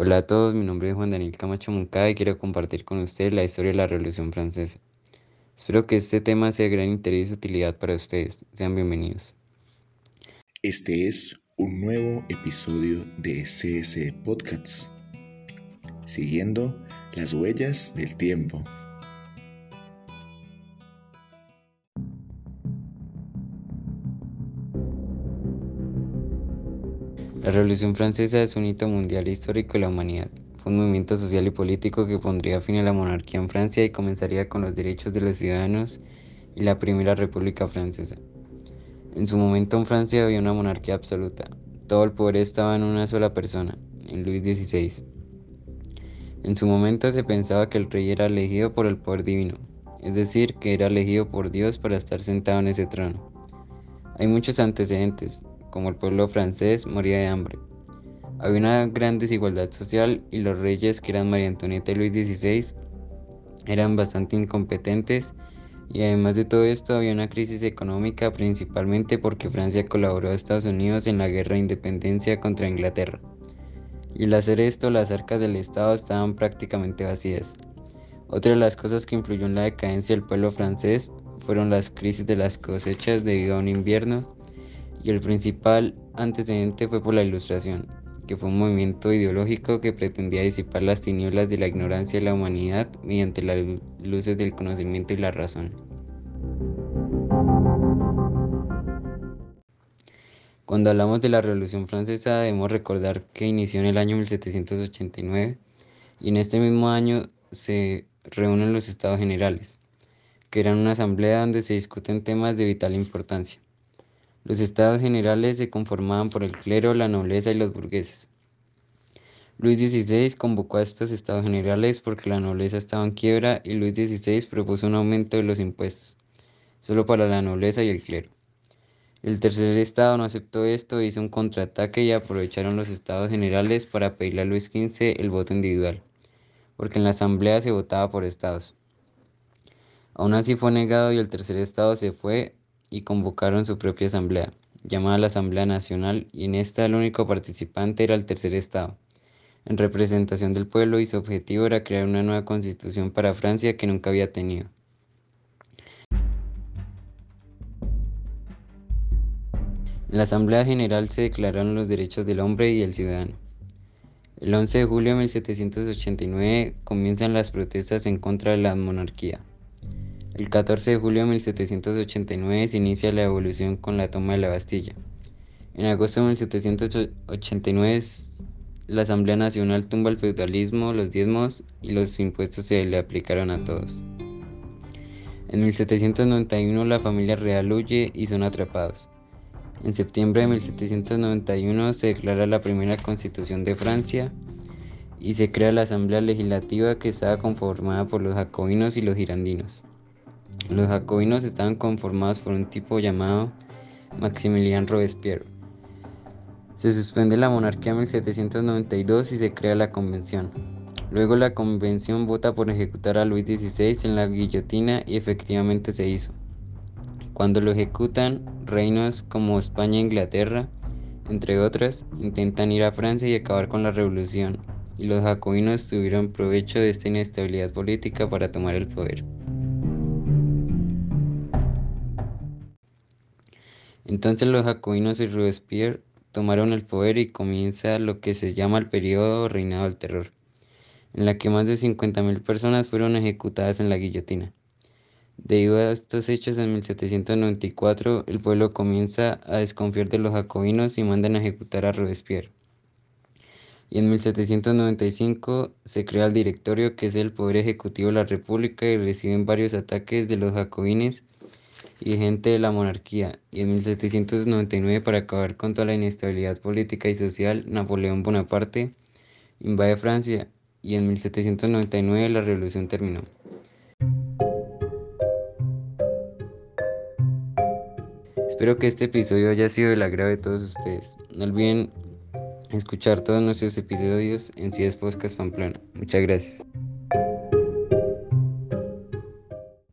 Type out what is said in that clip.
Hola a todos, mi nombre es Juan Daniel Camacho Moncada y quiero compartir con ustedes la historia de la Revolución Francesa. Espero que este tema sea de gran interés y utilidad para ustedes. Sean bienvenidos. Este es un nuevo episodio de CS Podcasts, siguiendo las huellas del tiempo. La Revolución Francesa es un hito mundial histórico de la humanidad. Fue un movimiento social y político que pondría fin a la monarquía en Francia y comenzaría con los derechos de los ciudadanos y la Primera República Francesa. En su momento en Francia había una monarquía absoluta. Todo el poder estaba en una sola persona, en Luis XVI. En su momento se pensaba que el rey era elegido por el poder divino, es decir, que era elegido por Dios para estar sentado en ese trono. Hay muchos antecedentes, como el pueblo francés, moría de hambre. Había una gran desigualdad social y los reyes, que eran María Antonieta y Luis XVI, eran bastante incompetentes y además de todo esto había una crisis económica principalmente porque Francia colaboró a Estados Unidos en la guerra de independencia contra Inglaterra. Y al hacer esto las arcas del Estado estaban prácticamente vacías. Otra de las cosas que influyó en la decadencia del pueblo francés fueron las crisis de las cosechas debido a un invierno y el principal antecedente fue por la Ilustración, que fue un movimiento ideológico que pretendía disipar las tinieblas de la ignorancia de la humanidad mediante las luces del conocimiento y la razón. Cuando hablamos de la Revolución Francesa debemos recordar que inició en el año 1789 y en este mismo año se reúnen los Estados Generales, que eran una asamblea donde se discuten temas de vital importancia. Los estados generales se conformaban por el clero, la nobleza y los burgueses. Luis XVI convocó a estos estados generales porque la nobleza estaba en quiebra y Luis XVI propuso un aumento de los impuestos, solo para la nobleza y el clero. El tercer estado no aceptó esto, hizo un contraataque y aprovecharon los estados generales para pedirle a Luis XV el voto individual, porque en la asamblea se votaba por estados. Aún así fue negado y el tercer estado se fue y convocaron su propia asamblea, llamada la Asamblea Nacional, y en esta el único participante era el tercer Estado, en representación del pueblo y su objetivo era crear una nueva constitución para Francia que nunca había tenido. En la Asamblea General se declararon los derechos del hombre y del ciudadano. El 11 de julio de 1789 comienzan las protestas en contra de la monarquía. El 14 de julio de 1789 se inicia la evolución con la toma de la Bastilla. En agosto de 1789 la Asamblea Nacional tumba el feudalismo, los diezmos y los impuestos se le aplicaron a todos. En 1791 la familia real huye y son atrapados. En septiembre de 1791 se declara la primera constitución de Francia y se crea la Asamblea Legislativa que estaba conformada por los jacobinos y los girandinos. Los jacobinos estaban conformados por un tipo llamado Maximilien Robespierre. Se suspende la monarquía en 1792 y se crea la convención. Luego la convención vota por ejecutar a Luis XVI en la guillotina y efectivamente se hizo. Cuando lo ejecutan, reinos como España e Inglaterra, entre otras, intentan ir a Francia y acabar con la revolución, y los jacobinos tuvieron provecho de esta inestabilidad política para tomar el poder. Entonces los jacobinos y Robespierre tomaron el poder y comienza lo que se llama el periodo reinado del terror, en la que más de 50.000 personas fueron ejecutadas en la guillotina. Debido a estos hechos, en 1794 el pueblo comienza a desconfiar de los jacobinos y mandan a ejecutar a Robespierre. Y en 1795 se crea el directorio que es el poder ejecutivo de la república y reciben varios ataques de los jacobines y gente de la monarquía, y en 1799 para acabar con toda la inestabilidad política y social, Napoleón Bonaparte invade Francia y en 1799 la revolución terminó. Espero que este episodio haya sido del agrado de todos ustedes. No olviden escuchar todos nuestros episodios en CIES Podcast Pamplona. Muchas gracias.